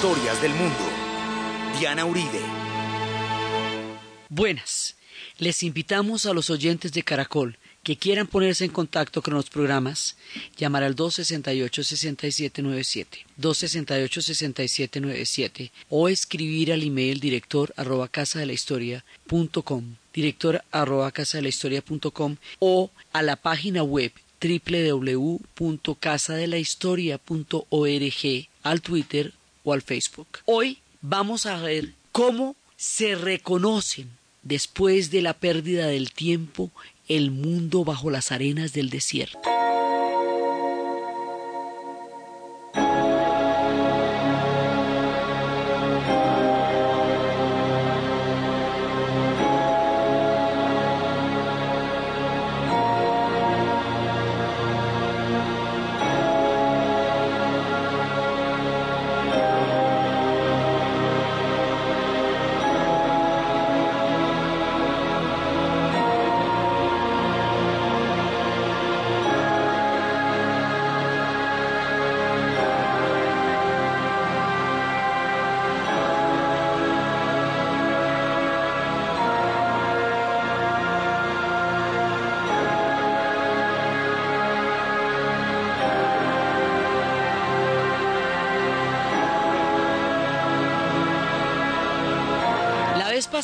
historias del mundo. Diana Uribe. Buenas. Les invitamos a los oyentes de Caracol que quieran ponerse en contacto con los programas, llamar al 268-6797, 268-6797 o escribir al email director arroba casa punto com, director arroba casa punto com, o a la página web www.casadelahistoria.org, al Twitter o al Facebook. Hoy vamos a ver cómo se reconocen después de la pérdida del tiempo el mundo bajo las arenas del desierto.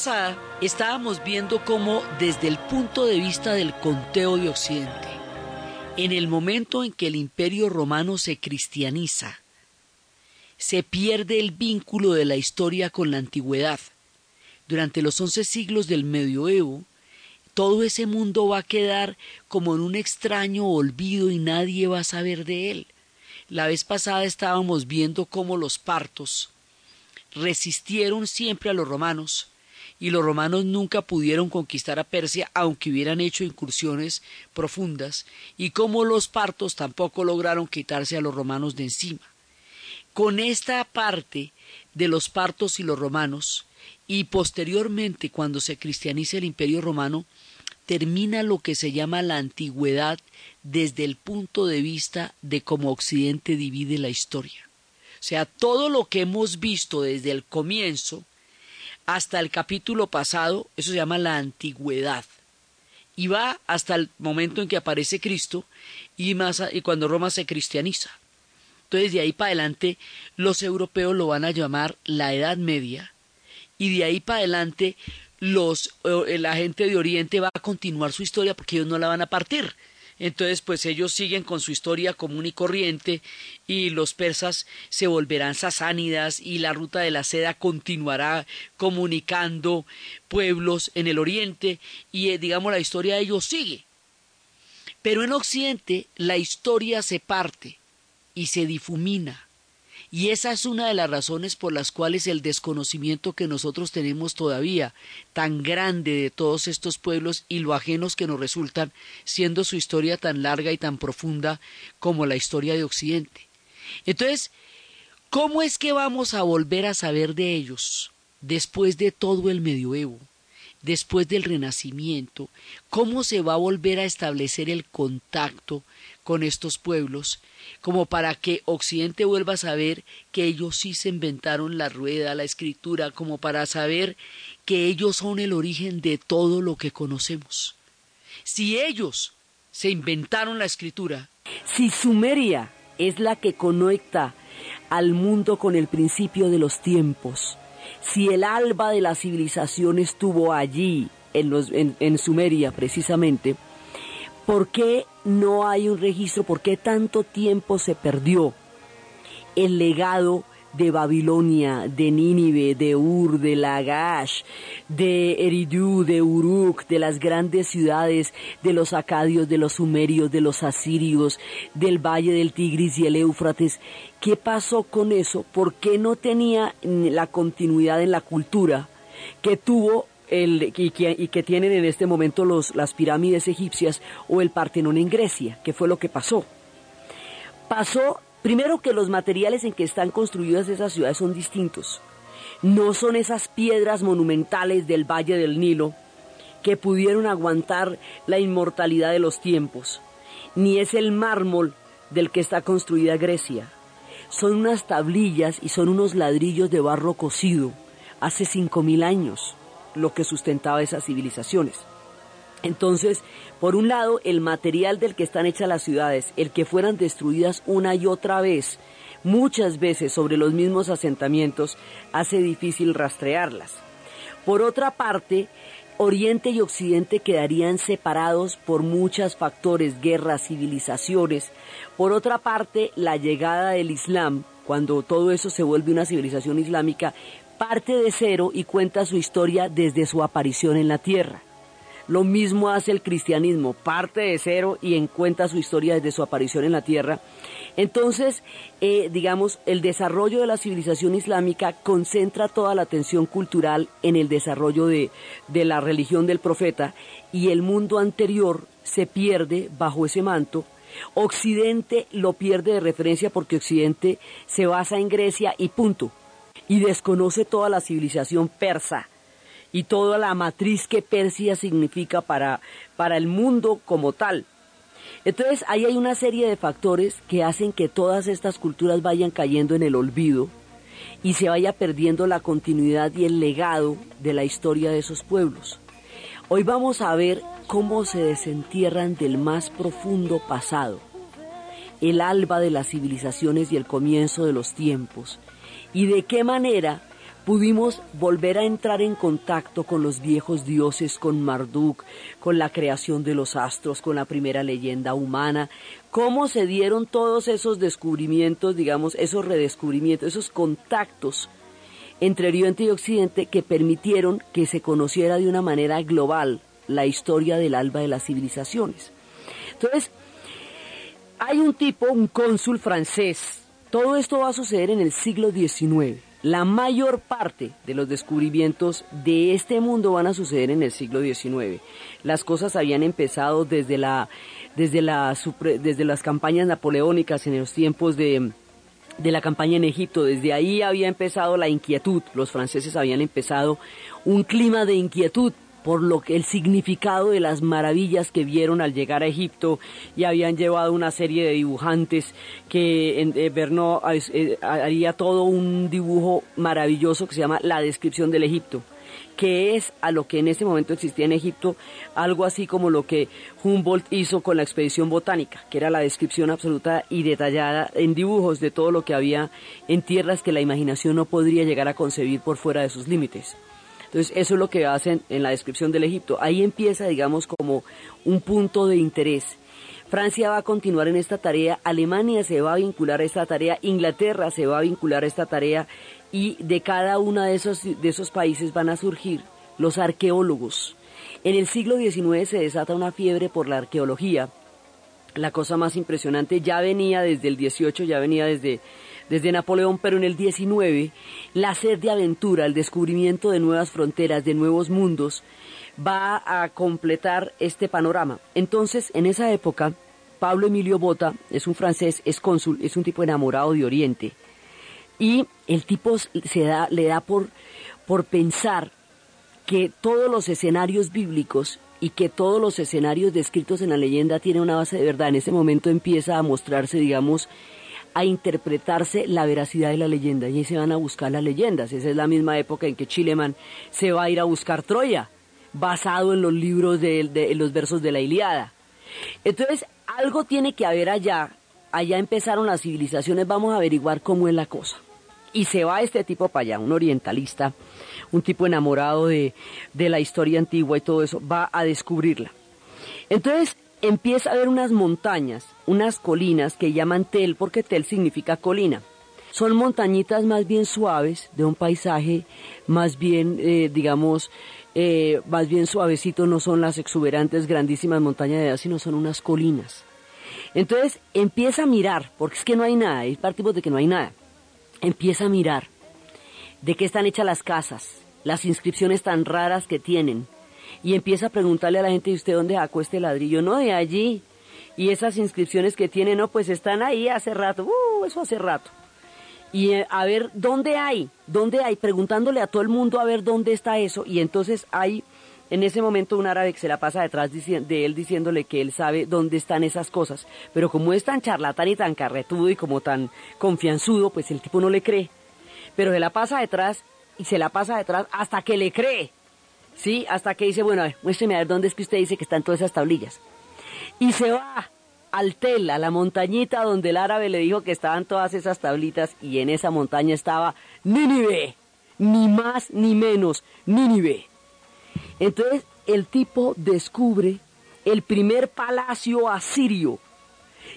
Pasada estábamos viendo cómo desde el punto de vista del conteo de Occidente, en el momento en que el imperio romano se cristianiza, se pierde el vínculo de la historia con la antigüedad. Durante los once siglos del medioevo, todo ese mundo va a quedar como en un extraño olvido y nadie va a saber de él. La vez pasada estábamos viendo cómo los partos resistieron siempre a los romanos, y los romanos nunca pudieron conquistar a Persia aunque hubieran hecho incursiones profundas y como los partos tampoco lograron quitarse a los romanos de encima. Con esta parte de los partos y los romanos y posteriormente cuando se cristianiza el imperio romano termina lo que se llama la antigüedad desde el punto de vista de cómo Occidente divide la historia. O sea, todo lo que hemos visto desde el comienzo hasta el capítulo pasado, eso se llama la antigüedad. Y va hasta el momento en que aparece Cristo y, más, y cuando Roma se cristianiza. Entonces de ahí para adelante los europeos lo van a llamar la Edad Media y de ahí para adelante los, eh, la gente de Oriente va a continuar su historia porque ellos no la van a partir. Entonces, pues ellos siguen con su historia común y corriente y los persas se volverán sasánidas y la ruta de la seda continuará comunicando pueblos en el oriente y eh, digamos la historia de ellos sigue. Pero en occidente la historia se parte y se difumina y esa es una de las razones por las cuales el desconocimiento que nosotros tenemos todavía tan grande de todos estos pueblos y lo ajenos que nos resultan, siendo su historia tan larga y tan profunda como la historia de Occidente. Entonces, ¿cómo es que vamos a volver a saber de ellos después de todo el medioevo? después del Renacimiento, cómo se va a volver a establecer el contacto con estos pueblos, como para que Occidente vuelva a saber que ellos sí se inventaron la rueda, la escritura, como para saber que ellos son el origen de todo lo que conocemos. Si ellos se inventaron la escritura, si Sumeria es la que conecta al mundo con el principio de los tiempos, si el alba de la civilización estuvo allí, en, Sumeria precisamente, ¿por qué no hay un registro? ¿Por qué tanto tiempo se perdió el legado de Babilonia, de Nínive, de Ur, de Lagash, de Eridu, de Uruk, de las grandes ciudades, de los acadios, de los sumerios, de los asirios, del valle del Tigris y el Éufrates. ¿Qué pasó con eso? ¿Por qué no tenía la continuidad en la cultura que tuvo el, y, que, tienen en este momento los, las pirámides egipcias o el Partenón en Grecia? ¿Qué fue lo que pasó? Pasó Primero que los materiales en que están construidas esas ciudades son distintos. No son esas piedras monumentales del Valle del Nilo que pudieron aguantar la inmortalidad de los tiempos, ni es el mármol del que está construida Grecia. son unas tablillas y son unos ladrillos de barro cocido hace 5.000 años lo que sustentaba esas civilizaciones. Entonces, por un lado, el material del que están hechas las ciudades, el que fueran destruidas una y otra vez, muchas veces sobre los mismos asentamientos, hace difícil rastrearlas. Por otra parte, Oriente y Occidente quedarían separados por muchos factores, guerras, civilizaciones. Por otra parte, la llegada del Islam, cuando todo eso se vuelve una civilización islámica, parte de cero y cuenta su historia desde su aparición en la tierra. Lo mismo hace el cristianismo, parte de cero y encuentra su historia desde su aparición en la tierra. Entonces, eh, digamos, el desarrollo de la civilización islámica concentra toda la atención cultural en el desarrollo de, de la religión del profeta y el mundo anterior se pierde bajo ese manto Occidente lo pierde de referencia porque Occidente se basa en Grecia y punto. Y desconoce toda la civilización persa y toda la matriz que Persia significa para, para el mundo como tal. Entonces ahí hay una serie de factores que hacen que todas estas culturas vayan cayendo en el olvido y se vaya perdiendo la continuidad y el legado de la historia de esos pueblos. Hoy vamos a ver cómo se desentierran del más profundo pasado, el alba de las civilizaciones y el comienzo de los tiempos, y de qué manera pudimos volver a entrar en contacto con los viejos dioses, con Marduk, con la creación de los astros, con la primera leyenda humana, cómo se dieron todos esos descubrimientos, digamos, esos redescubrimientos, esos contactos entre Oriente y Occidente que permitieron que se conociera de una manera global la historia del alba de las civilizaciones. Entonces, hay un tipo, un cónsul francés, todo esto va a suceder en el siglo XIX. La mayor parte de los descubrimientos de este mundo van a suceder en el siglo XIX. Las cosas habían empezado desde, la, desde, desde las campañas napoleónicas en los tiempos de, de la campaña en Egipto. Desde ahí había empezado la inquietud. Los franceses habían empezado un clima de inquietud por lo que el significado de las maravillas que vieron al llegar a Egipto y habían llevado una serie de dibujantes que en, eh, eh, haría todo un dibujo maravilloso que se llama La descripción del Egipto que es a lo que en ese momento existía en Egipto, algo así como lo que Humboldt hizo con la expedición botánica, que era la descripción absoluta y detallada en dibujos de todo lo que había en tierras que la imaginación no podría llegar a concebir por fuera de sus límites. Entonces, eso es lo que hacen en la descripción del Egipto. Ahí empieza, digamos, como un punto de interés. Francia va a continuar en esta tarea, Alemania se va a vincular a esta tarea, Inglaterra se va a vincular a esta tarea y de cada uno de esos, de esos países van a surgir los arqueólogos. En el siglo XIX se desata una fiebre por la arqueología. La cosa más impresionante ya venía desde el 18, ya venía desde desde Napoleón, pero en el 19 la sed de aventura, el descubrimiento de nuevas fronteras, de nuevos mundos, va a completar este panorama. Entonces, en esa época, Pablo Emilio Bota es un francés, es cónsul, es un tipo enamorado de Oriente. Y el tipo se da, le da por, por pensar que todos los escenarios bíblicos y que todos los escenarios descritos en la leyenda tienen una base de verdad. En ese momento empieza a mostrarse, digamos, a interpretarse la veracidad de la leyenda y ahí se van a buscar las leyendas. Esa es la misma época en que Chileman se va a ir a buscar Troya, basado en los libros de, los versos de la Iliada. Entonces, algo tiene que haber allá. Allá empezaron las civilizaciones, vamos a averiguar cómo es la cosa. Y se va este tipo para allá, un orientalista, un tipo enamorado de, de la historia antigua y todo eso, va a descubrirla. Entonces, empieza a haber unas montañas, unas colinas que llaman tel porque tel significa colina. Son montañitas más bien suaves, de un paisaje más bien, eh, digamos, eh, más bien suavecito, no son las exuberantes, grandísimas montañas de edad, sino son unas colinas. Entonces empieza a mirar, porque es que no hay nada, y partimos de que no hay nada. Empieza a mirar de qué están hechas las casas, las inscripciones tan raras que tienen, y empieza a preguntarle a la gente, ¿y usted dónde sacó este ladrillo? No, de allí. Y esas inscripciones que tiene, no, pues están ahí hace rato, uh, eso hace rato. Y eh, a ver, ¿dónde hay? ¿Dónde hay? Preguntándole a todo el mundo a ver dónde está eso. Y entonces hay en ese momento un árabe que se la pasa detrás de él diciéndole que él sabe dónde están esas cosas, pero como es tan charlatán y tan carretudo y como tan confianzudo, pues el tipo no le cree. Pero se la pasa detrás y se la pasa detrás hasta que le cree. ¿Sí? Hasta que dice, bueno, a ver, muéstreme a ver dónde es que usted dice que están todas esas tablillas. Y se va al Tel, a la montañita donde el árabe le dijo que estaban todas esas tablitas y en esa montaña estaba Nínive, ni más ni menos, Nínive. Entonces el tipo descubre el primer palacio asirio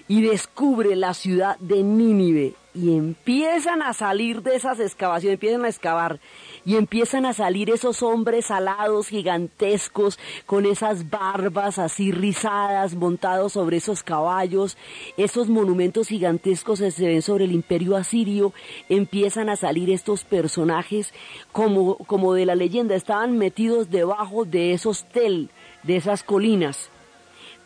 y descubre la ciudad de Nínive y empiezan a salir de esas excavaciones, empiezan a excavar y empiezan a salir esos hombres alados gigantescos con esas barbas así rizadas montados sobre esos caballos, esos monumentos gigantescos que se ven sobre el imperio asirio, empiezan a salir estos personajes como, como de la leyenda, estaban metidos debajo de esos tel, de esas colinas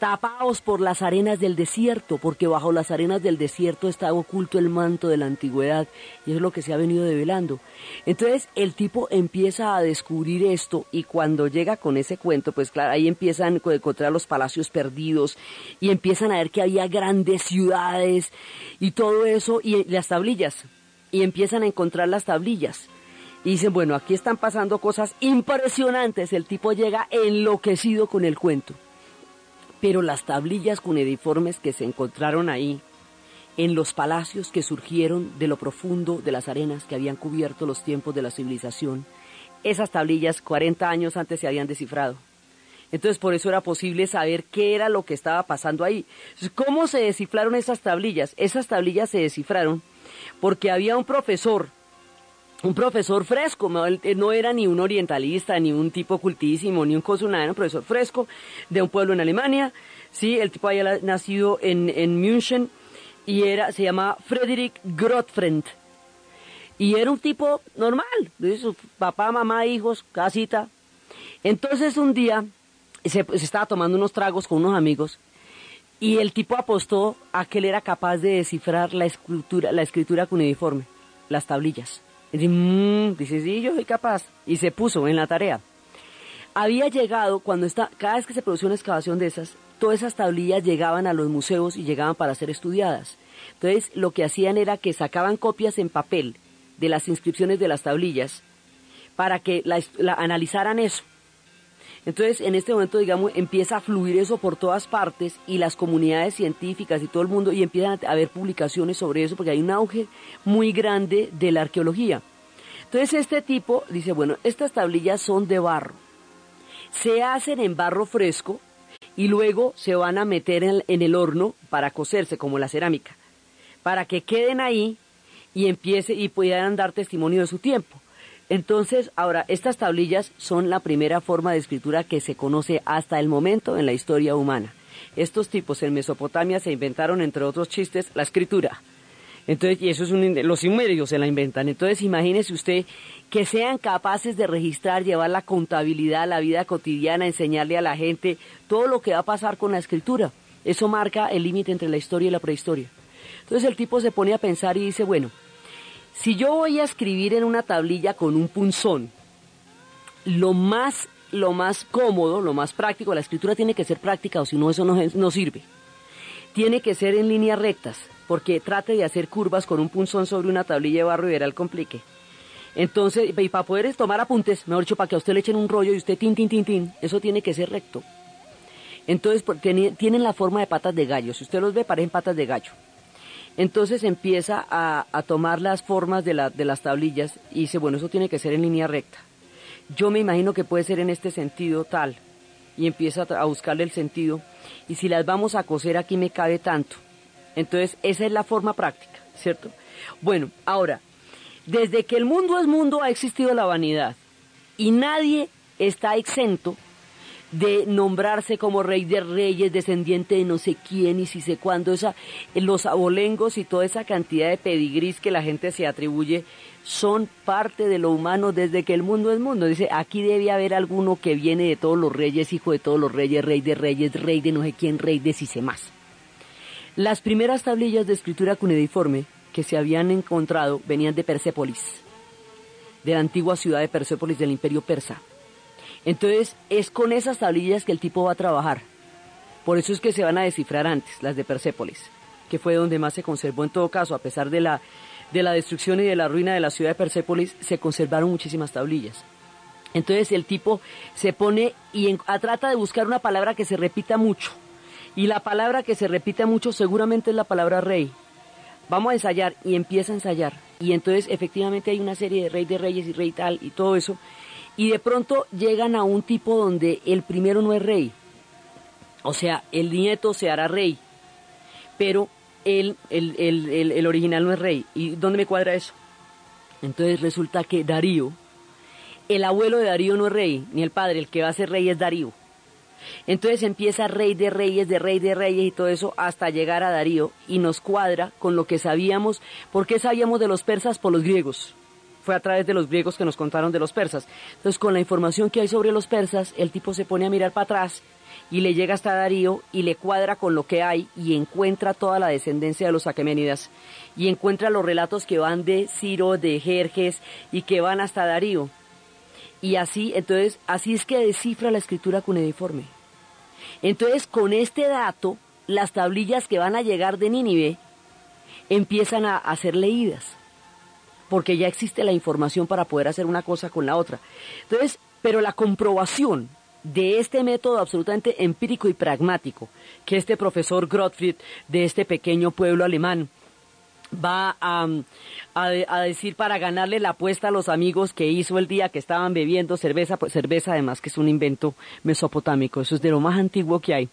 tapaos por las arenas del desierto, porque bajo las arenas del desierto está oculto el manto de la antigüedad, y es lo que se ha venido develando. Entonces el tipo empieza a descubrir esto, y cuando llega con ese cuento, pues claro, ahí empiezan a encontrar los palacios perdidos, y empiezan a ver que había grandes ciudades, y todo eso, y las tablillas, y empiezan a encontrar las tablillas. Y dicen, bueno, aquí están pasando cosas impresionantes. El tipo llega enloquecido con el cuento pero las tablillas cuneiformes que se encontraron ahí, en los palacios que surgieron de lo profundo de las arenas que habían cubierto los tiempos de la civilización, esas tablillas 40 años antes se habían descifrado. Entonces por eso era posible saber qué era lo que estaba pasando ahí. ¿Cómo se descifraron esas tablillas? Esas tablillas se descifraron porque había un profesor un profesor fresco, no era ni un orientalista, ni un tipo cultísimo, ni un cosa, nada, un profesor fresco de un pueblo en Alemania, sí, el tipo había nacido en, en München y era, se llamaba Frederick Grotfriend. Y era un tipo normal, su papá, mamá, hijos, casita. Entonces un día se, se estaba tomando unos tragos con unos amigos y el tipo apostó a que él era capaz de descifrar la la escritura cuneiforme, las tablillas. Mm", dice, sí, yo soy capaz. Y se puso en la tarea. Había llegado, cuando está, cada vez que se producía una excavación de esas, todas esas tablillas llegaban a los museos y llegaban para ser estudiadas. Entonces, lo que hacían era que sacaban copias en papel de las inscripciones de las tablillas para que la analizaran eso. Entonces, en este momento, digamos, empieza a fluir eso por todas partes y las comunidades científicas y todo el mundo, y empiezan a haber publicaciones sobre eso, porque hay un auge muy grande de la arqueología. Entonces, este tipo dice, bueno, estas tablillas son de barro. Se hacen en barro fresco y luego se van a meter en, en el horno para cocerse, como la cerámica, para que queden ahí y empiece y puedan dar testimonio de su tiempo. Entonces, ahora, estas tablillas son la primera forma de escritura que se conoce hasta el momento en la historia humana. Estos tipos en Mesopotamia se inventaron, entre otros chistes, la escritura. Entonces, y eso es un, los sumerios se la inventan. Entonces, imagínese usted que sean capaces de registrar, llevar la contabilidad, la vida cotidiana, enseñarle a la gente todo lo que va a pasar con la escritura. Eso marca el límite entre la historia y la prehistoria. Entonces el tipo se pone a pensar y dice, bueno, si yo voy a escribir en una tablilla con un punzón, lo más, lo más cómodo, lo más práctico, la escritura tiene que ser práctica o si no eso no, sirve. Tiene que ser en líneas rectas, porque trate de hacer curvas con un punzón sobre una tablilla de barro y verá el complique. Entonces, y para poder tomar apuntes, mejor dicho, para que a usted le echen un rollo y usted tin, tin, tin, tin, eso tiene que ser recto. Entonces, tienen la forma de patas de gallo. Si usted los ve, parecen patas de gallo. Entonces empieza a, tomar las formas de, las tablillas y dice, bueno, eso tiene que ser en línea recta. Yo me imagino que puede ser en este sentido tal. Y empieza a buscarle el sentido. Y si las vamos a coser aquí me cabe tanto. Entonces esa es la forma práctica, ¿cierto? Bueno, ahora, desde que el mundo es mundo ha existido la vanidad. Y nadie está exento de nombrarse como rey de reyes, descendiente de no sé quién y si sé cuándo, esa, los abolengos y toda esa cantidad de pedigrís que la gente se atribuye son parte de lo humano desde que el mundo es mundo. Dice, aquí debe haber alguno que viene de todos los reyes, hijo de todos los reyes, rey de reyes, rey de no sé quién, rey de si sé más. Las primeras tablillas de escritura cuneiforme que se habían encontrado venían de Persépolis, de la antigua ciudad de Persépolis del imperio persa Entonces es con esas tablillas que el tipo va a trabajar. Por eso es que se van a descifrar antes, las de Persépolis, que fue donde más se conservó en todo caso, a pesar de la, de la destrucción y de la ruina de la ciudad de Persépolis, se conservaron muchísimas tablillas. Entonces el tipo se pone y trata de buscar una palabra que se repita mucho. Y la palabra que se repite mucho seguramente es la palabra rey. Vamos a ensayar y empieza a ensayar. Y entonces efectivamente hay una serie de rey de reyes y rey tal y todo eso. Y de pronto llegan a un tipo donde el primero no es rey. O sea, el nieto se hará rey. Pero el, el, el, el original no es rey. ¿Y dónde me cuadra eso? Entonces resulta que Darío, el abuelo de Darío no es rey, ni el padre, el que va a ser rey es Darío. Entonces empieza rey de reyes, de rey de reyes y todo eso hasta llegar a Darío y nos cuadra con lo que sabíamos. ¿Por qué sabíamos de los persas? Por los griegos. Fue a través de los griegos que nos contaron de los persas. Entonces con la información que hay sobre los persas, el tipo se pone a mirar para atrás y le llega hasta Darío y le cuadra con lo que hay y encuentra toda la descendencia de los aqueménidas y encuentra los relatos que van de Ciro, de Jerjes y que van hasta Darío. Y así, entonces, así es que descifra la escritura cuneiforme. Entonces, con este dato, las tablillas que van a llegar de Nínive empiezan a, a ser leídas, porque ya existe la información para poder hacer una cosa con la otra. Entonces, pero la comprobación de este método absolutamente empírico y pragmático que este profesor Gottfried de este pequeño pueblo alemán va a, a, decir para ganarle la apuesta a los amigos que hizo el día que estaban bebiendo cerveza, pues cerveza además que es un invento mesopotámico, eso es de lo más antiguo que hay.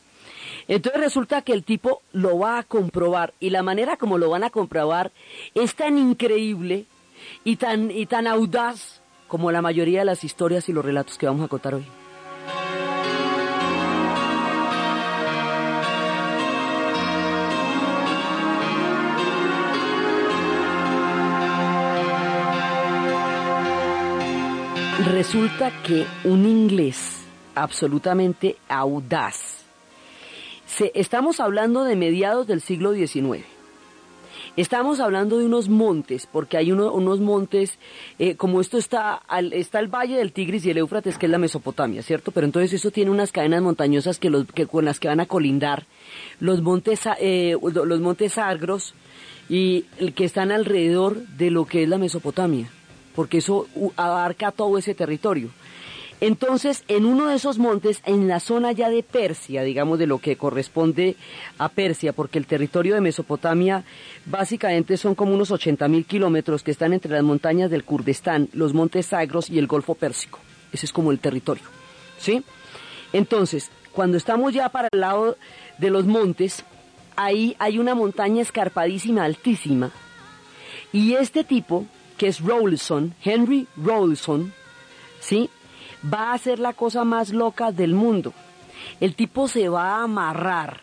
Entonces resulta que el tipo lo va a comprobar y la manera como lo van a comprobar es tan increíble y tan, y tan audaz como la mayoría de las historias y los relatos que vamos a contar hoy. Resulta que un inglés absolutamente audaz, estamos hablando de mediados del siglo XIX, Estamos hablando de unos montes, porque hay unos montes, eh, como esto está, está el Valle del Tigris y el Éufrates, que es la Mesopotamia, ¿cierto? Pero entonces eso tiene unas cadenas montañosas que, los, que con las que van a colindar los montes, eh, los montes Agros y que están alrededor de lo que es la Mesopotamia porque eso abarca todo ese territorio. Entonces, en uno de esos montes, en la zona ya de Persia, digamos de lo que corresponde a Persia, porque el territorio de Mesopotamia básicamente son como unos 80 mil kilómetros que están entre las montañas del Kurdistán, los montes Sagros y el Golfo Pérsico. Ese es como el territorio. ¿Sí? Entonces, cuando estamos ya para el lado de los montes, ahí hay una montaña escarpadísima, altísima, y este tipo que es Rawlinson, Henry Rawlinson, ¿sí? Va a ser la cosa más loca del mundo. El tipo se va a amarrar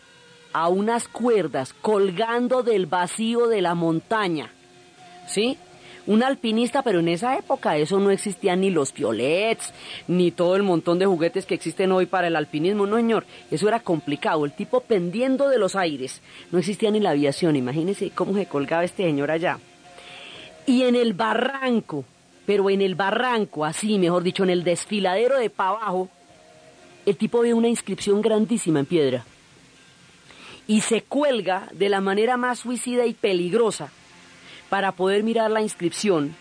a unas cuerdas colgando del vacío de la montaña, ¿sí? Un alpinista, pero en esa época eso no existían ni los piolets, ni todo el montón de juguetes que existen hoy para el alpinismo, no señor, eso era complicado, el tipo pendiendo de los aires, no existía ni la aviación, imagínense cómo se colgaba este señor allá. Y en el barranco, pero en el barranco, así, mejor dicho, en el desfiladero de pa' abajo, el tipo ve una inscripción grandísima en piedra. Y se cuelga de la manera más suicida y peligrosa para poder mirar la inscripción.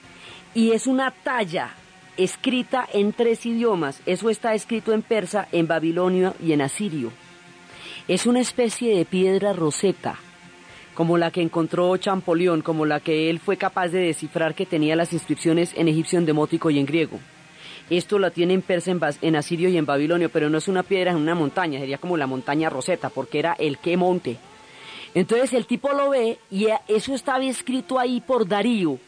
Y es una talla escrita en tres idiomas. Eso está escrito en persa, en babilonio y en asirio. Es una especie de piedra roseta como la que encontró Champollion, como la que él fue capaz de descifrar que tenía las inscripciones en egipcio, en demótico y en griego. Esto la tiene en persa, en, asirio y en babilonio, pero no es una piedra, es una montaña, sería como la montaña Roseta, porque era el que monte. Entonces el tipo lo ve y eso estaba escrito ahí por Darío,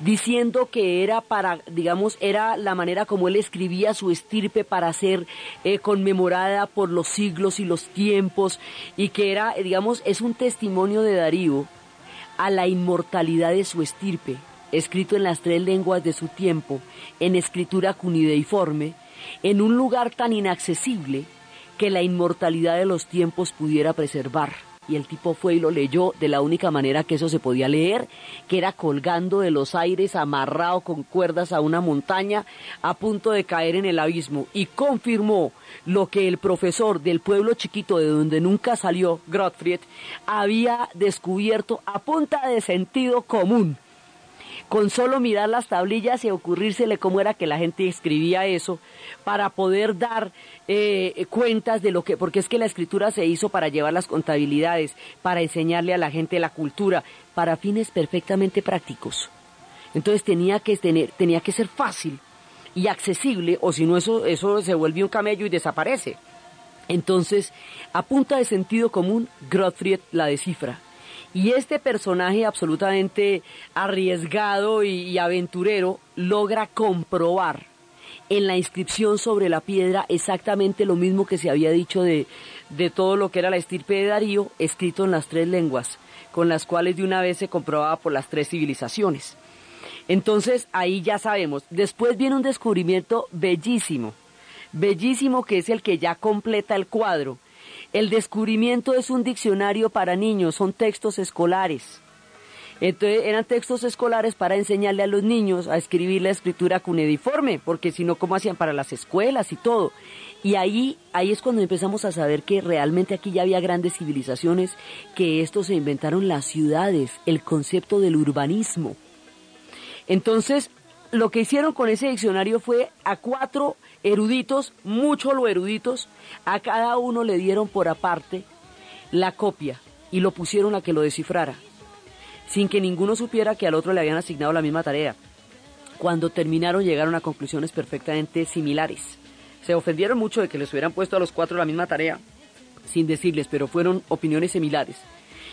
diciendo que era para, digamos, era la manera como él escribía su estirpe para ser eh, conmemorada por los siglos y los tiempos y que era, digamos, es un testimonio de Darío a la inmortalidad de su estirpe, escrito en las tres lenguas de su tiempo, en escritura cunideiforme, en un lugar tan inaccesible que la inmortalidad de los tiempos pudiera preservar. Y el tipo fue y lo leyó de la única manera que eso se podía leer, que era colgando de los aires, amarrado con cuerdas a una montaña, a punto de caer en el abismo, y confirmó lo que el profesor del pueblo chiquito de donde nunca salió, Gottfried, había descubierto a punta de sentido común con solo mirar las tablillas y ocurrírsele cómo era que la gente escribía eso, para poder dar eh, cuentas de lo que, porque es que la escritura se hizo para llevar las contabilidades, para enseñarle a la gente la cultura, para fines perfectamente prácticos. Entonces tenía que tener, tenía que ser fácil y accesible, o si no eso, eso se vuelve un camello y desaparece. Entonces, a punta de sentido común, Gottfried la descifra y este personaje absolutamente arriesgado y, aventurero logra comprobar en la inscripción sobre la piedra exactamente lo mismo que se había dicho de, de todo lo que era la estirpe de Darío, escrito en las tres lenguas, con las cuales de una vez se comprobaba por las tres civilizaciones. Entonces ahí ya sabemos. Después viene un descubrimiento bellísimo, bellísimo que es el que ya completa el cuadro el descubrimiento es un diccionario para niños, son textos escolares. Entonces eran textos escolares para enseñarle a los niños a escribir la escritura cuneiforme, porque si no, ¿cómo hacían para las escuelas y todo? Y ahí, ahí es cuando empezamos a saber que realmente aquí ya había grandes civilizaciones, que esto se inventaron las ciudades, el concepto del urbanismo. Entonces, lo que hicieron con ese diccionario fue a cuatro eruditos, mucho lo eruditos, a cada uno le dieron por aparte la copia y lo pusieron a que lo descifrara, sin que ninguno supiera que al otro le habían asignado la misma tarea. Cuando terminaron llegaron a conclusiones perfectamente similares. Se ofendieron mucho de que les hubieran puesto a los cuatro la misma tarea, sin decirles, pero fueron opiniones similares.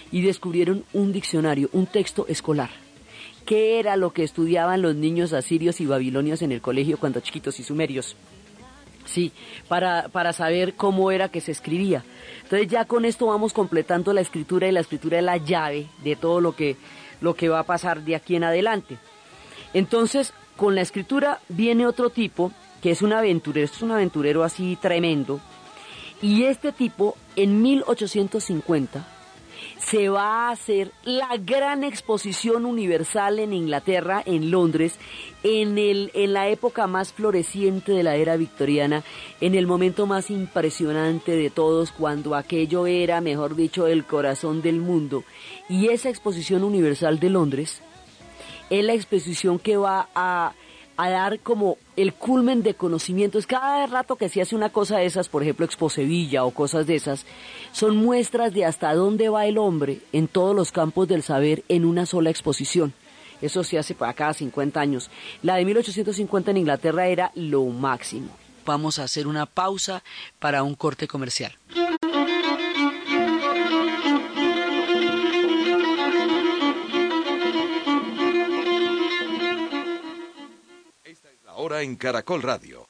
Y descubrieron un diccionario, un texto escolar qué era lo que estudiaban los niños asirios y babilonios en el colegio cuando chiquitos y sumerios. Sí, para, para saber cómo era que se escribía. Entonces ya con esto vamos completando la escritura y la escritura es la llave de todo lo que, lo que va a pasar de aquí en adelante. Entonces, con la escritura viene otro tipo, que es un aventurero, es un aventurero así tremendo, y este tipo en 1850 se va a hacer la gran exposición universal en Inglaterra, en Londres, en, el, en la época más floreciente de la era victoriana, en el momento más impresionante de todos, cuando aquello era, mejor dicho, el corazón del mundo. Y esa exposición universal de Londres es la exposición que va a a dar como el culmen de conocimientos. Cada rato que se hace una cosa de esas, por ejemplo, Expo Sevilla o cosas de esas, son muestras de hasta dónde va el hombre en todos los campos del saber en una sola exposición. Eso se hace para cada 50 años. La de 1850 en Inglaterra era lo máximo. Vamos a hacer una pausa para un corte comercial. Ahora en Caracol Radio.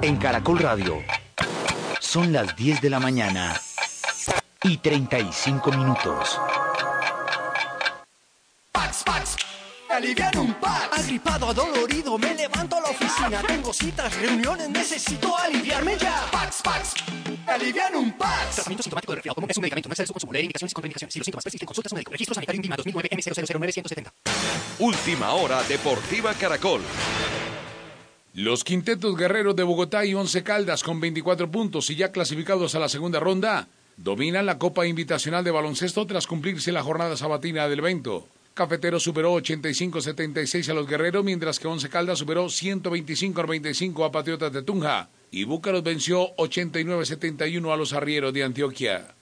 En Caracol Radio son las 10 de la mañana y 35 minutos. Aliviar un pax. Agripado, adolorido, me levanto a la oficina. Tengo citas, reuniones, necesito aliviarme ya. Pax, pax, aliviar un pax. Tratamiento sintomático de resfriado común es un medicamento. No es su consumo. Leer indicaciones y contraindicaciones. Si los síntomas persisten, consulta a su médico. Registro sanitario INVIMA 2009 M009170. Última hora Deportiva Caracol. Los quintetos guerreros de Bogotá y Once Caldas con 24 puntos y ya clasificados a la segunda ronda dominan la Copa Invitacional de Baloncesto tras cumplirse la jornada sabatina del evento. Cafetero superó 85-76 a los guerreros, mientras que Once Caldas superó 125-95 a Patriotas de Tunja y Búcaros venció 89-71 a los arrieros de Antioquia.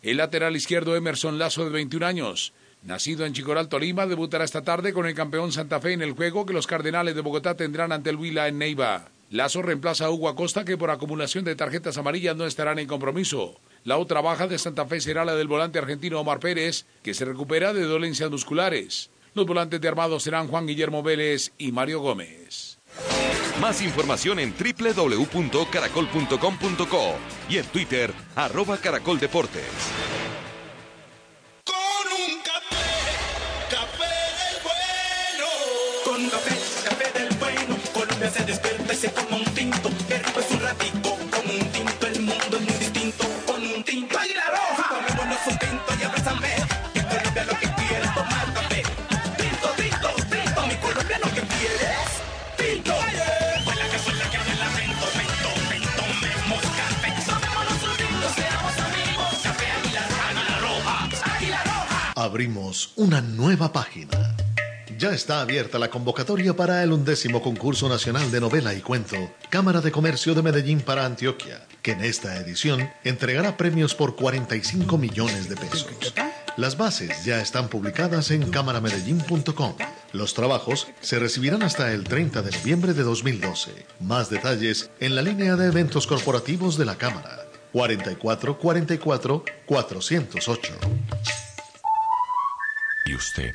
El lateral izquierdo Emerson Lazo de 21 años Nacido en Chicoral, Tolima, debutará esta tarde con el campeón Santa Fe en el juego que los Cardenales de Bogotá tendrán ante el Huila en Neiva. Lazo reemplaza a Hugo Acosta que por acumulación de tarjetas amarillas no estarán en compromiso. La otra baja de Santa Fe será la del volante argentino Omar Pérez, que se recupera de dolencias musculares. Los volantes de armado serán Juan Guillermo Vélez y Mario Gómez. Más información en www.caracol.com.co y en Twitter, arroba caracoldeportes. Abrimos una nueva página. Ya está abierta la convocatoria para el undécimo concurso nacional de novela y cuento Cámara de Comercio de Medellín para Antioquia, que en esta edición entregará premios por 45 millones de pesos. Las bases ya están publicadas en cámaramedellín.com. Los trabajos se recibirán hasta el 30 de noviembre de 2012. Más detalles en la línea de eventos corporativos de la Cámara. 44 44 408. ¿Y usted?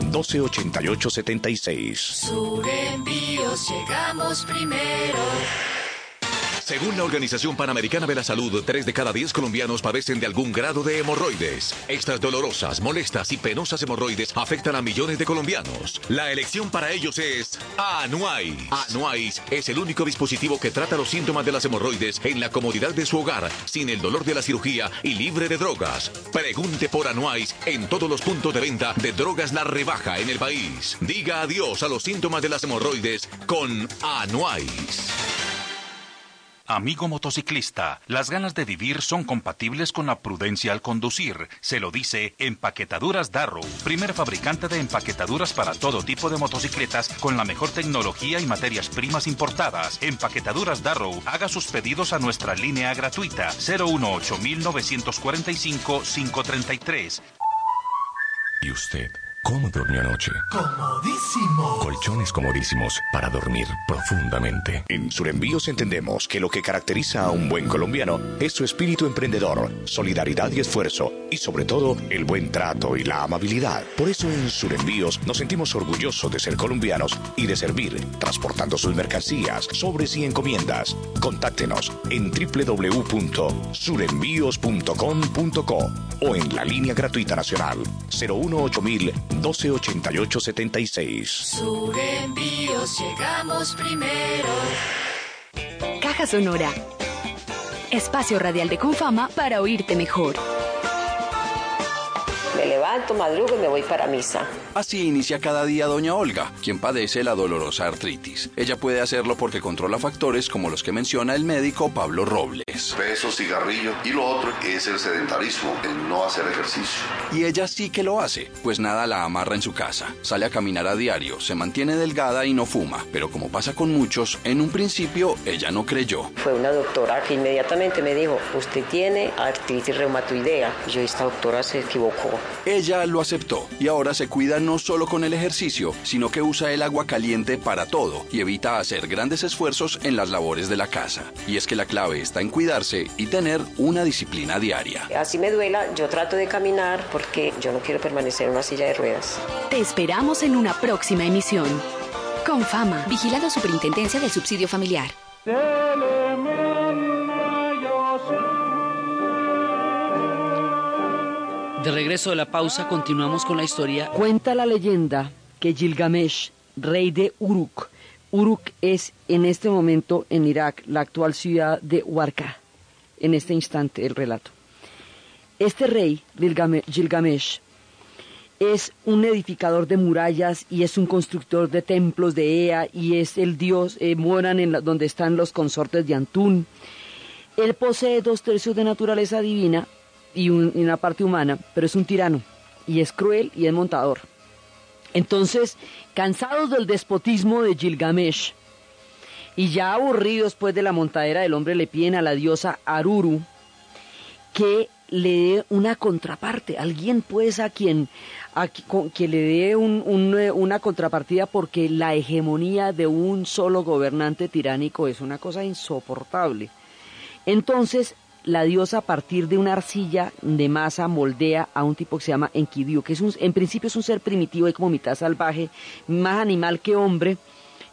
128876. Sur Envíos llegamos primero. Según la Organización Panamericana de la Salud, 3 de cada 10 colombianos padecen de algún grado de hemorroides. Estas dolorosas, molestas y penosas hemorroides afectan a millones de colombianos. La elección para ellos es Anuais. Anuais es el único dispositivo que trata los síntomas de las hemorroides en la comodidad de su hogar, sin el dolor de la cirugía y libre de drogas. Pregunte por Anuais en todos los puntos de venta de drogas La Rebaja en el país. Diga adiós a los síntomas de las hemorroides con Anuais. Amigo motociclista, las ganas de vivir son compatibles con la prudencia al conducir. Se lo dice Empaquetaduras Darrow, primer fabricante de empaquetaduras para todo tipo de motocicletas con la mejor tecnología y materias primas importadas. Empaquetaduras Darrow, haga sus pedidos a nuestra línea gratuita 018 945 533. ¿Y usted? ¿Cómo durmió anoche? Comodísimo. Colchones comodísimos para dormir profundamente. En Surenvíos entendemos que lo que caracteriza a un buen colombiano es su espíritu emprendedor, solidaridad y esfuerzo, y sobre todo el buen trato y la amabilidad. Por eso en Surenvíos nos sentimos orgullosos de ser colombianos y de servir, transportando sus mercancías, sobres y encomiendas. Contáctenos en www.surenvíos.com.co o en la línea gratuita nacional 018000 128876. Sur Envíos llegamos primero. Caja Sonora. Espacio radial de Confama para oírte mejor. Levanto, madrugo y me voy para misa. Así inicia cada día doña Olga, quien padece la dolorosa artritis. Ella puede hacerlo porque controla factores como los que menciona el médico Pablo Robles. Peso, cigarrillo y lo otro es el sedentarismo, el no hacer ejercicio. Y ella sí que lo hace, pues nada la amarra en su casa. Sale a caminar a diario, se mantiene delgada y no fuma. Pero como pasa con muchos, en un principio ella no creyó. Fue una doctora que inmediatamente me dijo, usted tiene artritis reumatoidea. Y yo, esta doctora se equivocó. Ella lo aceptó y ahora se cuida no solo con el ejercicio, sino que usa el agua caliente para todo y evita hacer grandes esfuerzos en las labores de la casa. Y es que la clave está en cuidarse y tener una disciplina diaria. Así me duela, yo trato de caminar porque yo no quiero permanecer en una silla de ruedas. Te esperamos en una próxima emisión. Con fama. Vigilado Superintendencia del Subsidio Familiar. De regreso de la pausa, continuamos con la historia. Cuenta la leyenda que Gilgamesh, rey de Uruk, Uruk es en este momento en Irak la actual ciudad de Huarca, en este instante el relato. Este rey, Gilgamesh, es un edificador de murallas y es un constructor de templos de Ea y es el dios, eh, moran en donde están los consortes de Antún. Él posee dos tercios de naturaleza divina y, una parte humana, pero es un tirano y es cruel y es montador. Entonces, cansados del despotismo de Gilgamesh y ya aburridos pues de la montadera del hombre, le piden a la diosa Aruru que le dé una contraparte, alguien pues a quien, a, que le dé una contrapartida porque la hegemonía de un solo gobernante tiránico es una cosa insoportable. Entonces la diosa a partir de una arcilla de masa moldea a un tipo que se llama Enkidu, que es un, en principio es un ser primitivo y como mitad salvaje, más animal que hombre,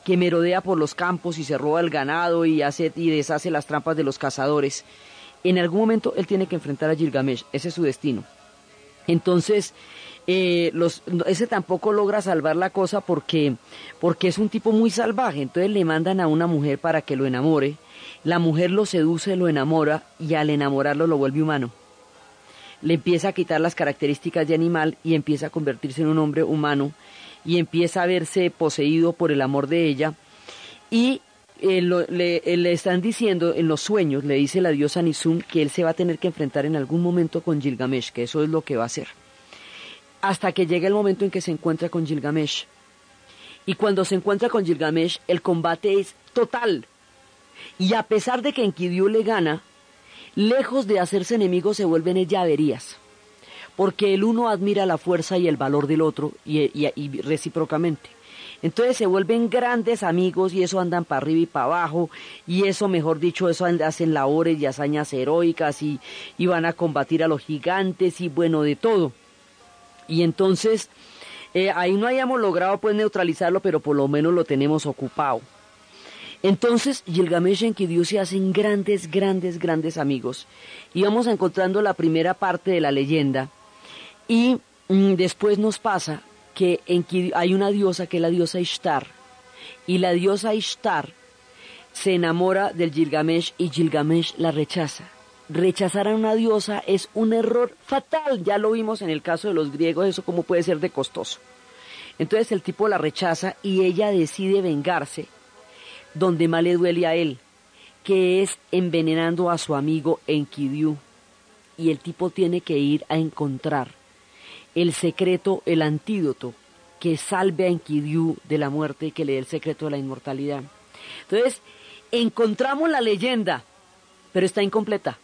que merodea por los campos y se roba el ganado y, hace, y deshace las trampas de los cazadores. En algún momento él tiene que enfrentar a Gilgamesh, ese es su destino. Entonces, eh, los, ese tampoco logra salvar la cosa porque, porque es un tipo muy salvaje. Entonces le mandan a una mujer para que lo enamore. La mujer lo seduce, lo enamora y al enamorarlo lo vuelve humano. Le empieza a quitar las características de animal y empieza a convertirse en un hombre humano y empieza a verse poseído por el amor de ella. Y eh, le, eh, le, están diciendo en los sueños, le dice la diosa Nizum que él se va a tener que enfrentar en algún momento con Gilgamesh, que eso es lo que va a hacer hasta que llega el momento en que se encuentra con Gilgamesh. Y cuando se encuentra con Gilgamesh, el combate es total. Y a pesar de que Enkidu le gana, lejos de hacerse enemigos se vuelven llaverías. Porque el uno admira la fuerza y el valor del otro y, recíprocamente. Entonces se vuelven grandes amigos y eso andan para arriba y para abajo y eso, mejor dicho, eso hacen labores y hazañas heroicas y, y van a combatir a los gigantes y bueno, de todo. Y entonces, eh, ahí no hayamos logrado pues neutralizarlo, pero por lo menos lo tenemos ocupado. Entonces Gilgamesh y Enkidu se hacen grandes, grandes, grandes amigos. Y vamos encontrando la primera parte de la leyenda. Y mm, después nos pasa que hay una diosa que es la diosa Ishtar. Y la diosa Ishtar se enamora del Gilgamesh y Gilgamesh la rechaza rechazar a una diosa es un error fatal. Ya lo vimos en el caso de los griegos, eso como puede ser de costoso. Entonces el tipo la rechaza y ella decide vengarse donde más le duele a él, que es envenenando a su amigo Enkidu. Y el tipo tiene que ir a encontrar el secreto, el antídoto que salve a Enkidu de la muerte y que le dé el secreto de la inmortalidad. Entonces, encontramos la leyenda, pero está incompleta.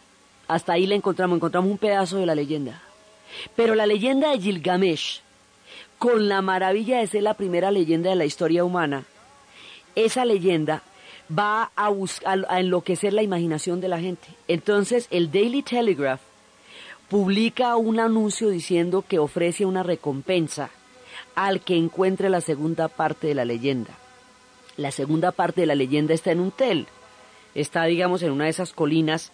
Hasta ahí la encontramos, encontramos un pedazo de la leyenda. Pero la leyenda de Gilgamesh, con la maravilla de ser la primera leyenda de la historia humana, esa leyenda va a, enloquecer la imaginación de la gente. Entonces el Daily Telegraph publica un anuncio diciendo que ofrece una recompensa al que encuentre la segunda parte de la leyenda. La segunda parte de la leyenda está en un tel, está digamos en una de esas colinas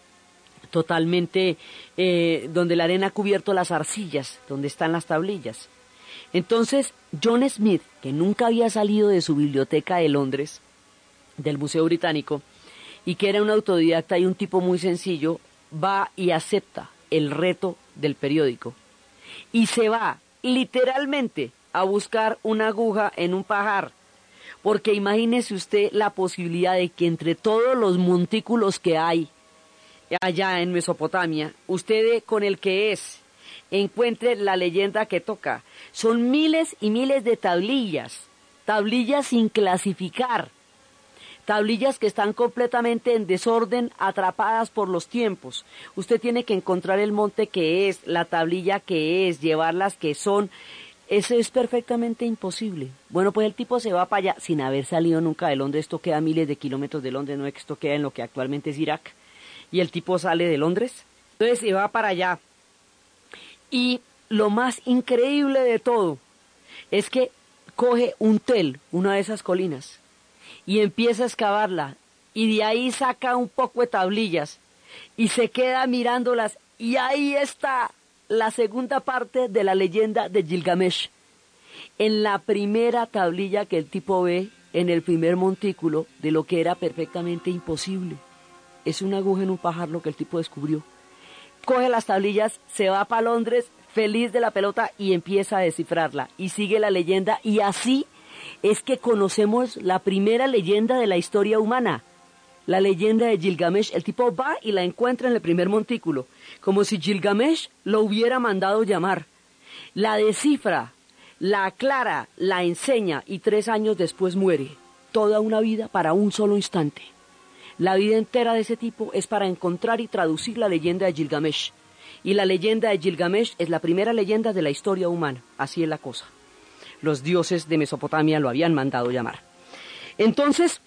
totalmente eh, donde la arena ha cubierto las arcillas, donde están las tablillas. Entonces, John Smith, que nunca había salido de su biblioteca de Londres, del Museo Británico, y que era un autodidacta y un tipo muy sencillo, va y acepta el reto del periódico. Y se va literalmente a buscar una aguja en un pajar. Porque imagínese usted la posibilidad de que entre todos los montículos que hay allá en Mesopotamia, usted con el que es, encuentre la leyenda que toca. Son miles y miles de tablillas, tablillas sin clasificar, tablillas que están completamente en desorden, atrapadas por los tiempos. Usted tiene que encontrar el monte que es, la tablilla que es, llevarlas que son. Eso es perfectamente imposible. Bueno, pues el tipo se va para allá sin haber salido nunca de Londres. Esto queda a miles de kilómetros de Londres, no es que esto queda en lo que actualmente es Irak y el tipo sale de Londres. Entonces se va para allá. Y lo más increíble de todo es que coge un tel, una de esas colinas, y empieza a excavarla. Y de ahí saca un poco de tablillas y se queda mirándolas. Y ahí está la segunda parte de la leyenda de Gilgamesh. En la primera tablilla que el tipo ve en el primer montículo de lo que era perfectamente imposible es una aguja en un pajar lo que el tipo descubrió. Coge las tablillas, se va para Londres, feliz de la pelota y empieza a descifrarla. Y sigue la leyenda y así es que conocemos la primera leyenda de la historia humana. La leyenda de Gilgamesh, el tipo va y la encuentra en el primer montículo, como si Gilgamesh lo hubiera mandado llamar. La descifra, la aclara, la enseña y tres años después muere. Toda una vida para un solo instante. La vida entera de ese tipo es para encontrar y traducir la leyenda de Gilgamesh. Y la leyenda de Gilgamesh es la primera leyenda de la historia humana. Así es la cosa. Los dioses de Mesopotamia lo habían mandado llamar. Entonces,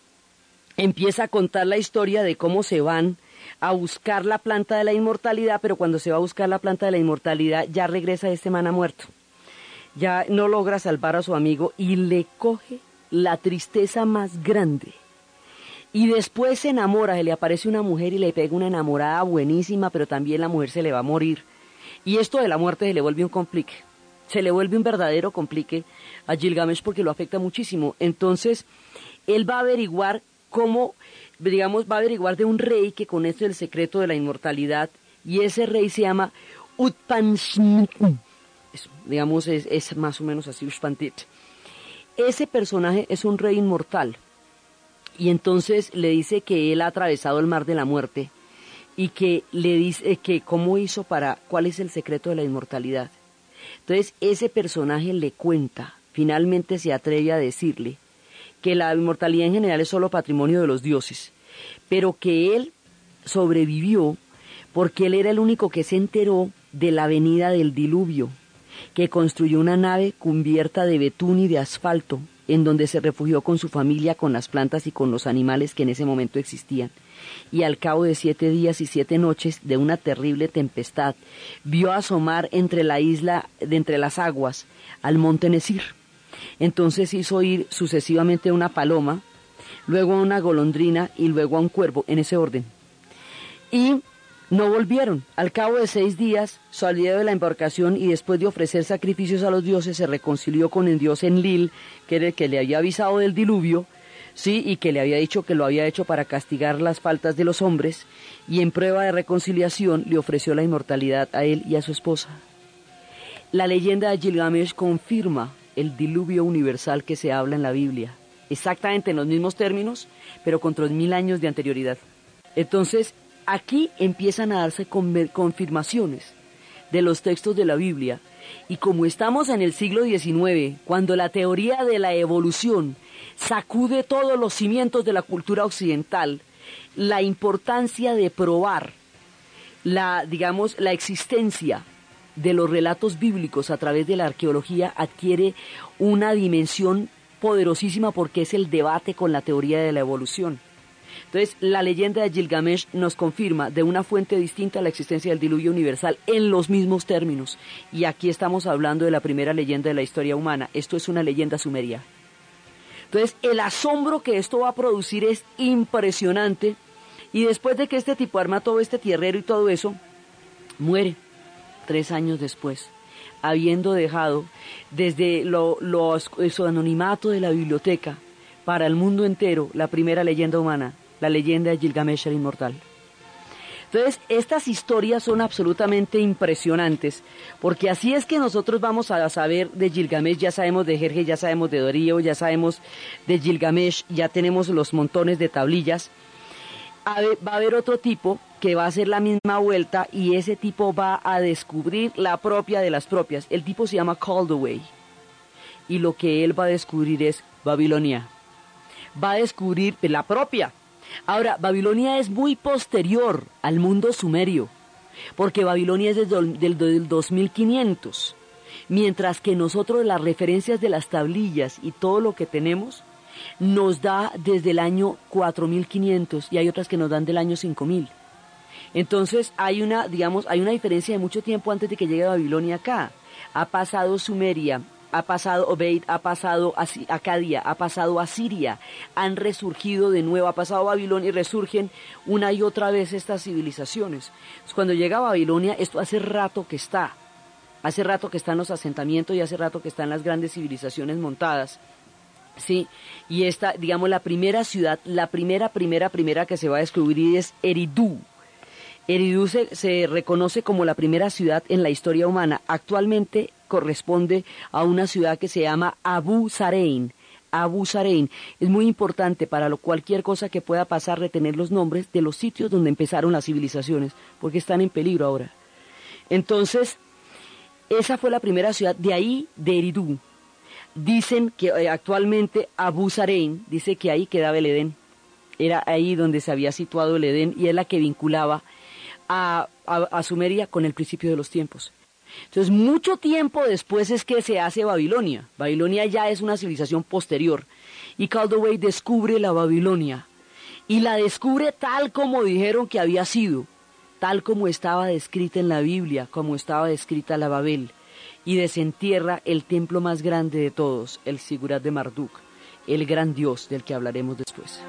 empieza a contar la historia de cómo se van a buscar la planta de la inmortalidad, pero cuando se va a buscar la planta de la inmortalidad ya regresa este mana muerto. Ya no logra salvar a su amigo y le coge la tristeza más grande y después se enamora, se le aparece una mujer y le pega una enamorada buenísima, pero también la mujer se le va a morir. Y esto de la muerte se le vuelve un complique. se le vuelve un verdadero complique a Gilgamesh porque lo afecta muchísimo. Entonces, él va a averiguar cómo, digamos, va a averiguar de un rey que conoce el secreto de la inmortalidad y ese rey se llama Utpanshmitum. digamos, es, es, más o menos así, Ushpantit. Ese personaje es un rey inmortal y entonces le dice que él ha atravesado el mar de la muerte y que le dice que cómo hizo para, cuál es el secreto de la inmortalidad. Entonces ese personaje le cuenta, finalmente se atreve a decirle que la inmortalidad en general es solo patrimonio de los dioses, pero que él sobrevivió porque él era el único que se enteró de la venida del diluvio, que construyó una nave cubierta de betún y de asfalto, en donde se refugió con su familia, con las plantas y con los animales que en ese momento existían. Y al cabo de siete días y siete noches de una terrible tempestad, vio asomar entre la isla, de entre las aguas, al monte Nesir. Entonces hizo ir sucesivamente a una paloma, luego a una golondrina y luego a un cuervo, en ese orden. Y no volvieron. Al cabo de seis días salió de la embarcación y después de ofrecer sacrificios a los dioses se reconcilió con el dios Enlil, que era el que le había avisado del diluvio, sí, y que le había dicho que lo había hecho para castigar las faltas de los hombres, y en prueba de reconciliación le ofreció la inmortalidad a él y a su esposa. La leyenda de Gilgamesh confirma el diluvio universal que se habla en la Biblia, exactamente en los mismos términos, pero con tres mil años de anterioridad. Entonces, Aquí empiezan a darse confirmaciones de los textos de la Biblia y como estamos en el siglo XIX, cuando la teoría de la evolución sacude todos los cimientos de la cultura occidental, la importancia de probar la, digamos, la existencia de los relatos bíblicos a través de la arqueología adquiere una dimensión poderosísima porque es el debate con la teoría de la evolución. Entonces, la leyenda de Gilgamesh nos confirma de una fuente distinta la existencia del diluvio universal en los mismos términos. Y aquí estamos hablando de la primera leyenda de la historia humana. Esto es una leyenda sumeria. Entonces, el asombro que esto va a producir es impresionante. Y después de que este tipo arma todo este tierrero y todo eso, muere tres años después, habiendo dejado desde lo, su anonimato de la biblioteca para el mundo entero la primera leyenda humana, la leyenda de Gilgamesh el Inmortal. Entonces, estas historias son absolutamente impresionantes, porque así es que nosotros vamos a saber de Gilgamesh, ya sabemos de Jerje, ya sabemos de Dorío, ya sabemos de Gilgamesh, ya tenemos los montones de tablillas. Va a haber otro tipo que va a hacer la misma vuelta y ese tipo va a descubrir la propia de las propias. El tipo se llama Caldaway y lo que él va a descubrir es Babilonia. Va a descubrir la propia, Ahora, Babilonia es muy posterior al mundo sumerio, porque Babilonia es del, 2500, mientras que nosotros las referencias de las tablillas y todo lo que tenemos nos da desde el año 4500 y hay otras que nos dan del año 5000. Entonces hay una, digamos, hay una diferencia de mucho tiempo antes de que llegue Babilonia acá. Ha pasado Sumeria, ha pasado Obeid, ha pasado Acadia, ha pasado Asiria, han resurgido de nuevo, ha pasado Babilonia y resurgen una y otra vez estas civilizaciones. Cuando llega a Babilonia, esto hace rato que está, hace rato que están los asentamientos y hace rato que están las grandes civilizaciones montadas. Sí, y esta, digamos, la primera ciudad, la primera, primera, primera que se va a descubrir es Eridú. Eridú se, reconoce como la primera ciudad en la historia humana. Actualmente corresponde a una ciudad que se llama Abu Zarein. Abu Zarein. Es muy importante para lo, cualquier cosa que pueda pasar retener los nombres de los sitios donde empezaron las civilizaciones, porque están en peligro ahora. Entonces, esa fue la primera ciudad, de ahí de Eridú. Dicen que eh, actualmente Abu Zarein, dice que ahí quedaba el Edén. Era ahí donde se había situado el Edén y es la que vinculaba a Sumeria con el principio de los tiempos. Entonces, mucho tiempo después es que se hace Babilonia. Babilonia ya es una civilización posterior. Y Caldaway descubre la Babilonia. Y la descubre tal como dijeron que había sido, tal como estaba descrita en la Biblia, como estaba descrita la Babel. Y desentierra el templo más grande de todos, el Sigurat de Marduk, el gran dios del que hablaremos después.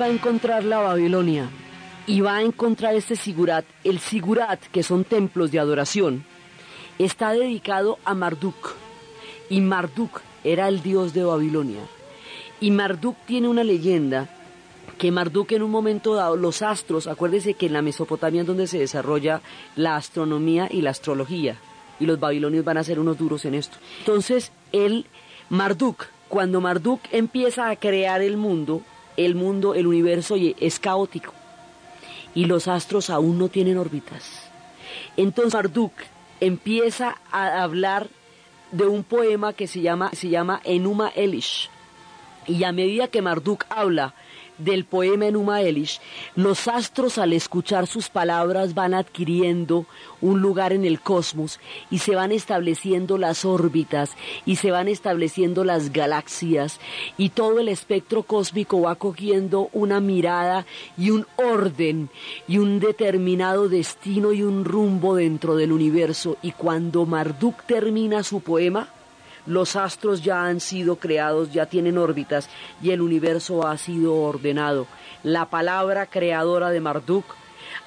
Va a encontrar la Babilonia y va a encontrar este sigurat. El sigurat, que son templos de adoración, está dedicado a Marduk. Y Marduk era el dios de Babilonia. Y Marduk tiene una leyenda que Marduk en un momento dado, los astros, acuérdese que en la Mesopotamia es donde se desarrolla la astronomía y la astrología, y los babilonios van a ser unos duros en esto. Entonces, el Marduk, cuando Marduk empieza a crear el mundo, el mundo, el universo es caótico, y los astros aún no tienen órbitas. Entonces Marduk empieza a hablar de un poema que se llama, se llama Enuma Elish. Y a medida que Marduk habla del poema Enuma Elish, los astros al escuchar sus palabras van adquiriendo un lugar en el cosmos y se van estableciendo las órbitas y se van estableciendo las galaxias y todo el espectro cósmico va cogiendo una mirada y un orden y un determinado destino y un rumbo dentro del universo. Y cuando Marduk termina su poema, los astros ya han sido creados, ya tienen órbitas y el universo ha sido ordenado. La palabra creadora de Marduk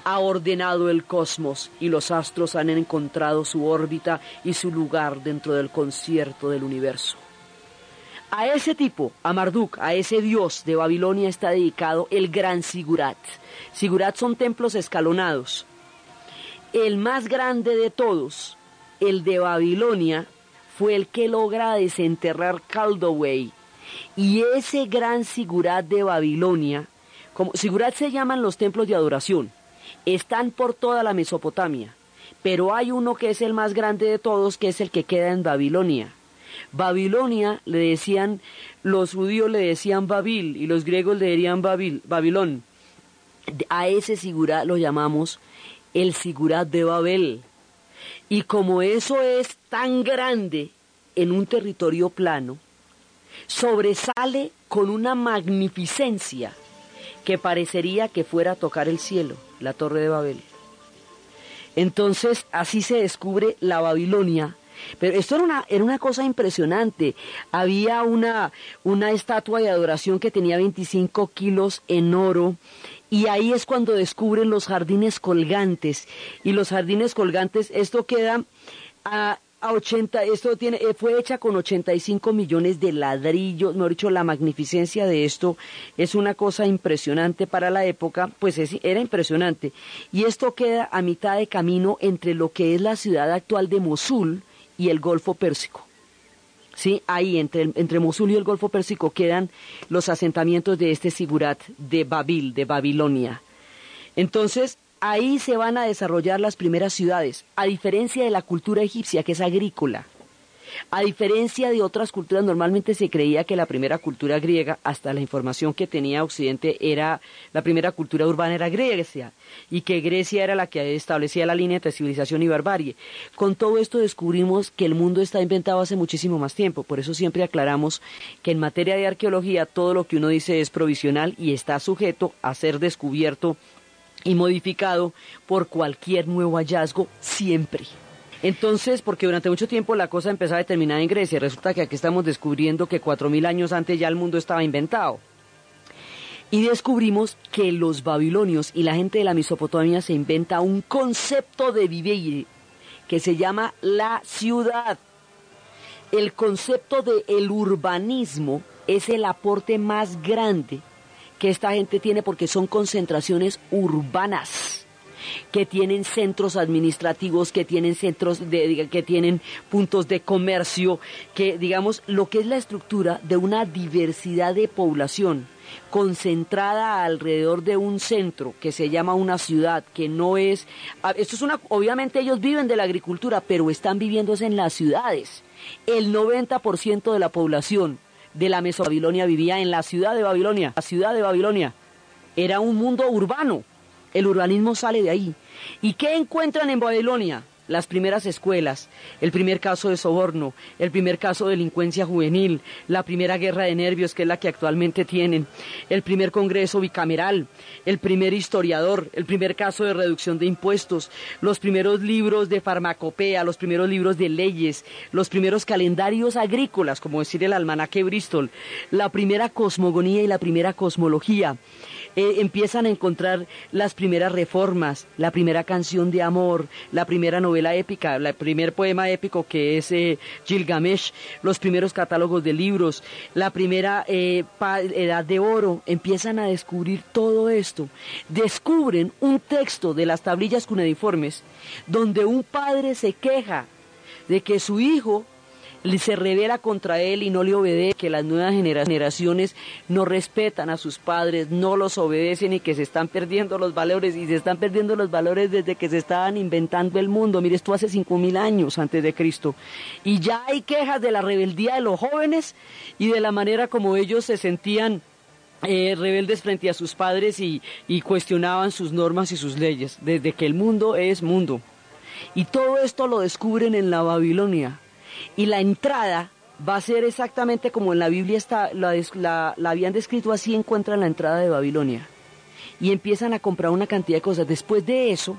ha ordenado el cosmos y los astros han encontrado su órbita y su lugar dentro del concierto del universo. A ese tipo, a Marduk, a ese dios de Babilonia está dedicado el gran Sigurat. Sigurat son templos escalonados. El más grande de todos, el de Babilonia, fue el que logra desenterrar Caldoway. Y ese gran Sigurat de Babilonia, como Sigurat se llaman los templos de adoración, están por toda la Mesopotamia, pero hay uno que es el más grande de todos, que es el que queda en Babilonia. Babilonia le decían, los judíos le decían Babil y los griegos le dirían Babil, Babilón. A ese Sigurat lo llamamos el Sigurat de Babel. Y como eso es tan grande en un territorio plano, sobresale con una magnificencia que parecería que fuera a tocar el cielo, la torre de Babel. Entonces así se descubre la Babilonia. Pero esto era una, era una cosa impresionante. Había una, una estatua de adoración que tenía 25 kilos en oro y ahí es cuando descubren los jardines colgantes. Y los jardines colgantes, esto queda a, a 80, esto tiene, eh, fue hecha con 85 millones de ladrillos, mejor dicho, la magnificencia de esto es una cosa impresionante para la época, pues era impresionante. Y esto queda a mitad de camino entre lo que es la ciudad actual de Mosul y el Golfo Pérsico. ¿Sí? Ahí entre, entre Mosul y el Golfo Pérsico quedan los asentamientos de este Sigurat de Babil, de Babilonia. Entonces, ahí se van a desarrollar las primeras ciudades, a diferencia de la cultura egipcia, que es agrícola. A diferencia de otras culturas, normalmente se creía que la primera cultura griega, hasta la información que tenía Occidente, era la primera cultura urbana era Grecia, y que Grecia era la que establecía la línea entre civilización y barbarie. Con todo esto descubrimos que el mundo está inventado hace muchísimo más tiempo, por eso siempre aclaramos que en materia de arqueología todo lo que uno dice es provisional y está sujeto a ser descubierto y modificado por cualquier nuevo hallazgo siempre. Entonces, porque durante mucho tiempo la cosa empezaba a terminar en Grecia, resulta que aquí estamos descubriendo que cuatro mil años antes ya el mundo estaba inventado. Y descubrimos que los babilonios y la gente de la Mesopotamia se inventa un concepto de vivir que se llama la ciudad. El concepto de urbanismo es el aporte más grande que esta gente tiene porque son concentraciones urbanas que tienen centros administrativos, que tienen centros de, que tienen puntos de comercio, que digamos lo que es la estructura de una diversidad de población concentrada alrededor de un centro que se llama una ciudad, que no es, esto es una, obviamente ellos viven de la agricultura, pero están viviéndose en las ciudades. El 90% de la población de la Mesobabilonia vivía en la ciudad de Babilonia. La ciudad de Babilonia era un mundo urbano. El urbanismo sale de ahí. ¿Y qué encuentran en Babilonia? Las primeras escuelas, el primer caso de soborno, el primer caso de delincuencia juvenil, la primera guerra de nervios, que es la que actualmente tienen, el primer congreso bicameral, el primer historiador, el primer caso de reducción de impuestos, los primeros libros de farmacopea, los primeros libros de leyes, los primeros calendarios agrícolas, como decir el almanaque Bristol, la primera cosmogonía y la primera cosmología, eh, empiezan a encontrar las primeras reformas, la primera canción de amor, la primera novela épica, el primer poema épico que es eh, Gilgamesh, los primeros catálogos de libros, la primera eh, edad de oro, empiezan a descubrir todo esto. Descubren un texto de las tablillas cuneiformes donde un padre se queja de que su hijo se revela contra él y no le obedece, que las nuevas generaciones no respetan a sus padres, no los obedecen y que se están perdiendo los valores y se están perdiendo los valores desde que se estaban inventando el mundo. Mire, esto hace cinco mil años antes de Cristo. Y ya hay quejas de la rebeldía de los jóvenes y de la manera como ellos se sentían eh, rebeldes frente a sus padres y, y cuestionaban sus normas y sus leyes, desde que el mundo es mundo. Y todo esto lo descubren en la Babilonia. Y la entrada va a ser exactamente como en la Biblia está, la, habían descrito así, encuentran la entrada de Babilonia. Y empiezan a comprar una cantidad de cosas. Después de eso,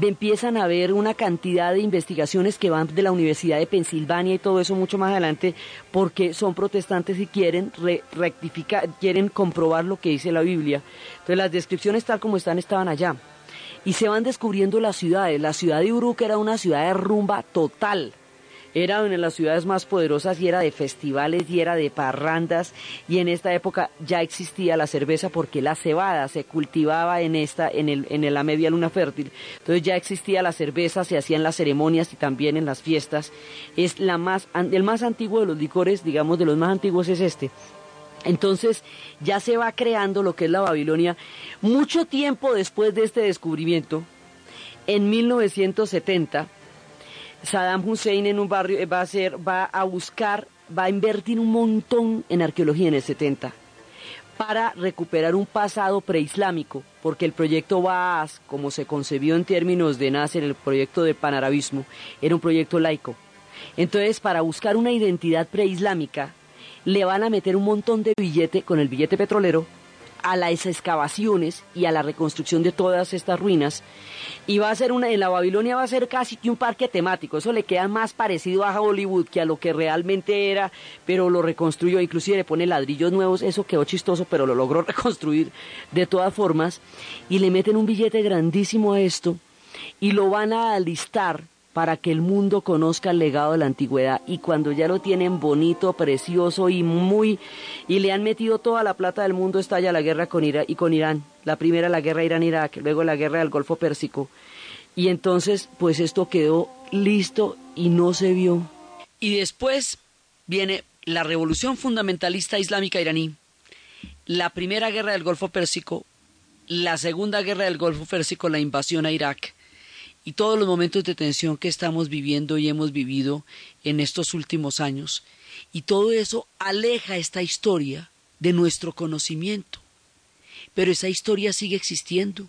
empiezan a ver una cantidad de investigaciones que van de la Universidad de Pensilvania y todo eso mucho más adelante, porque son protestantes y quieren rectificar, quieren comprobar lo que dice la Biblia. Entonces las descripciones tal como están estaban allá. Y se van descubriendo las ciudades. La ciudad de Uruk era una ciudad de rumba total era una de las ciudades más poderosas y era de festivales y era de parrandas. Y en esta época ya existía la cerveza porque la cebada se cultivaba en esta en el en la media luna fértil. Entonces ya existía la cerveza se hacían las ceremonias y también en las fiestas. Es la más el más antiguo de los licores digamos de los más antiguos es este. Entonces ya se va creando lo que es la Babilonia. Mucho tiempo después de este descubrimiento en 1970 Saddam Hussein en un barrio eh, va a va a buscar, va a invertir un montón en arqueología en el 70 para recuperar un pasado preislámico, porque el proyecto Baas, como se concebió en términos de Nasser, el proyecto de panarabismo, era un proyecto laico. Entonces, para buscar una identidad preislámica, le van a meter un montón de billete con el billete petrolero a las excavaciones y a la reconstrucción de todas estas ruinas. Y va a ser una, en la Babilonia va a ser casi un parque temático. Eso le queda más parecido a Hollywood que a lo que realmente era, pero lo reconstruyó, inclusive le pone ladrillos nuevos. Eso quedó chistoso, pero lo logró reconstruir de todas formas. Y le meten un billete grandísimo a esto y lo van a alistar para que el mundo conozca el legado de la antigüedad y cuando ya lo tienen bonito, precioso y muy y le han metido toda la plata del mundo estalla la guerra con Irán y con Irán. La primera la guerra Irán-Irak, luego la guerra del Golfo Pérsico. Y entonces pues esto quedó listo y no se vio. Y después viene la revolución fundamentalista islámica iraní, la primera guerra del Golfo Pérsico, la segunda guerra del Golfo Pérsico, la invasión a Irak y todos los momentos de tensión que estamos viviendo y hemos vivido en estos últimos años. Y todo eso aleja esta historia de nuestro conocimiento. Pero esa historia sigue existiendo.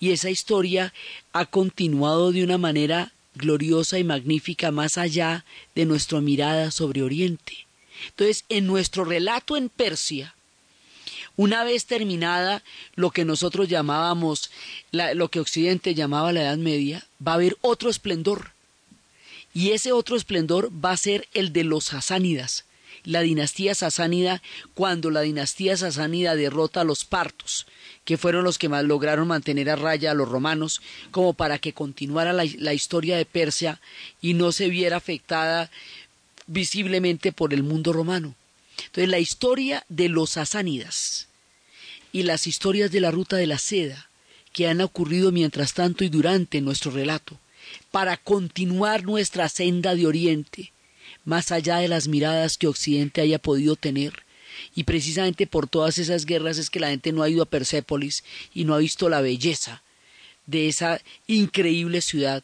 Y esa historia ha continuado de una manera gloriosa y magnífica más allá de nuestra mirada sobre Oriente. Entonces, en nuestro relato en Persia, una vez terminada lo que nosotros llamábamos, lo que Occidente llamaba la Edad Media, va a haber otro esplendor. Y ese otro esplendor va a ser el de los sasánidas, la dinastía sasánida, cuando la dinastía sasánida derrota a los partos, que fueron los que más lograron mantener a raya a los romanos, como para que continuara la historia de Persia y no se viera afectada visiblemente por el mundo romano. Entonces, la historia de los sasánidas y las historias de la ruta de la seda que han ocurrido mientras tanto y durante nuestro relato, para continuar nuestra senda de Oriente, más allá de las miradas que Occidente haya podido tener. Y precisamente por todas esas guerras es que la gente no ha ido a Persépolis y no ha visto la belleza de esa increíble ciudad.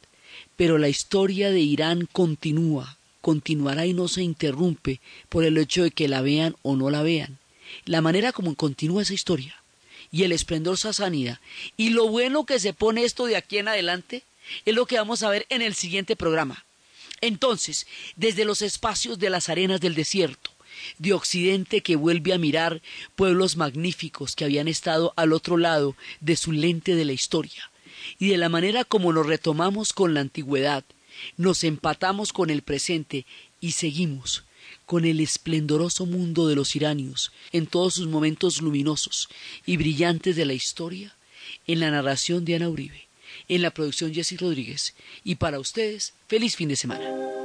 Pero la historia de Irán continúa, continuará y no se interrumpe por el hecho de que la vean o no la vean. La manera como continúa esa historia y el esplendor sasánida y lo bueno que se pone esto de aquí en adelante es lo que vamos a ver en el siguiente programa. Entonces, desde los espacios de las arenas del desierto, de Occidente que vuelve a mirar pueblos magníficos que habían estado al otro lado de su lente de la historia, y de la manera como nos retomamos con la antigüedad, nos empatamos con el presente y seguimos con el esplendoroso mundo de los iranios en todos sus momentos luminosos y brillantes de la historia, en la narración de Ana Uribe, en la producción Jessy Rodríguez, y para ustedes, feliz fin de semana.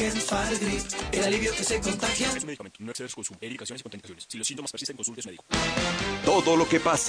El alivio que se contagia. medicamento. No exceder su consumo. Y contraindicaciones. Si los síntomas persisten, consulte a su médico. Todo lo que pasa